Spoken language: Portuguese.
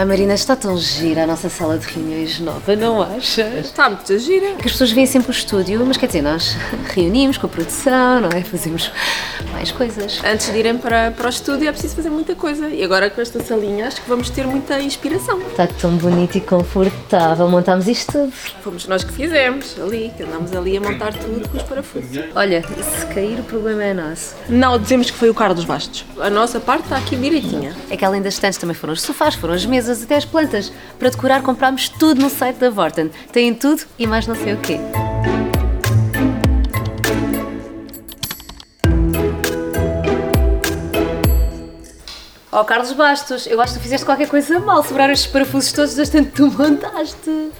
Ai Marina, está tão gira a nossa sala de reuniões nova, não achas? Está muito gira. Que as pessoas veem sempre o estúdio, mas quer dizer, nós reunimos com a produção, não é? Fazemos mais coisas. Antes de irem para, para o estúdio é preciso fazer muita coisa. E agora com esta salinha acho que vamos ter muita inspiração. Está tão bonito e confortável, montámos isto tudo. Fomos nós que fizemos ali, que andámos ali a montar tudo com os parafusos. Olha, se cair o problema é nosso. Não, dizemos que foi o Carlos Bastos. A nossa parte está aqui direitinha. É que além das estantes também foram os sofás, foram as mesas, até as plantas. Para decorar comprámos tudo no site da Vorten. Tem tudo e mais não sei o quê. Oh, Carlos Bastos, eu acho que tu fizeste qualquer coisa mal, sobraram estes parafusos todos que tu montaste.